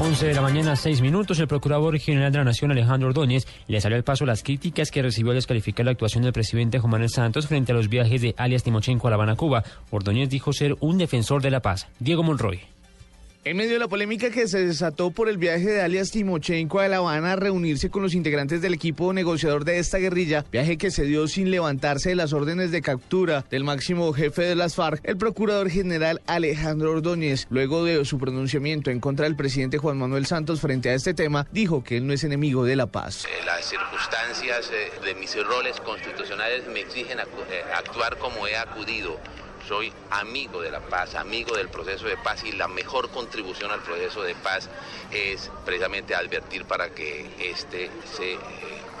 11 de la mañana, 6 minutos, el Procurador General de la Nación, Alejandro Ordóñez, le salió al paso las críticas que recibió al descalificar la actuación del presidente Juan Manuel Santos frente a los viajes de alias Timochenko a La Habana, Cuba. Ordóñez dijo ser un defensor de la paz. Diego Monroy. En medio de la polémica que se desató por el viaje de alias Timochenko a La Habana a reunirse con los integrantes del equipo negociador de esta guerrilla, viaje que se dio sin levantarse de las órdenes de captura del máximo jefe de las FARC, el procurador general Alejandro Ordóñez, luego de su pronunciamiento en contra del presidente Juan Manuel Santos frente a este tema, dijo que él no es enemigo de la paz. Eh, las circunstancias eh, de mis roles constitucionales me exigen eh, actuar como he acudido soy amigo de la paz, amigo del proceso de paz y la mejor contribución al proceso de paz es precisamente advertir para que este se eh,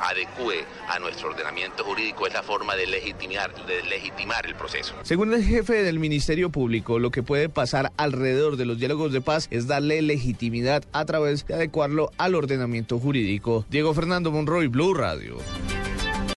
adecue a nuestro ordenamiento jurídico, es la forma de legitimar, de legitimar el proceso. Según el jefe del Ministerio Público, lo que puede pasar alrededor de los diálogos de paz es darle legitimidad a través de adecuarlo al ordenamiento jurídico. Diego Fernando Monroy, Blue Radio.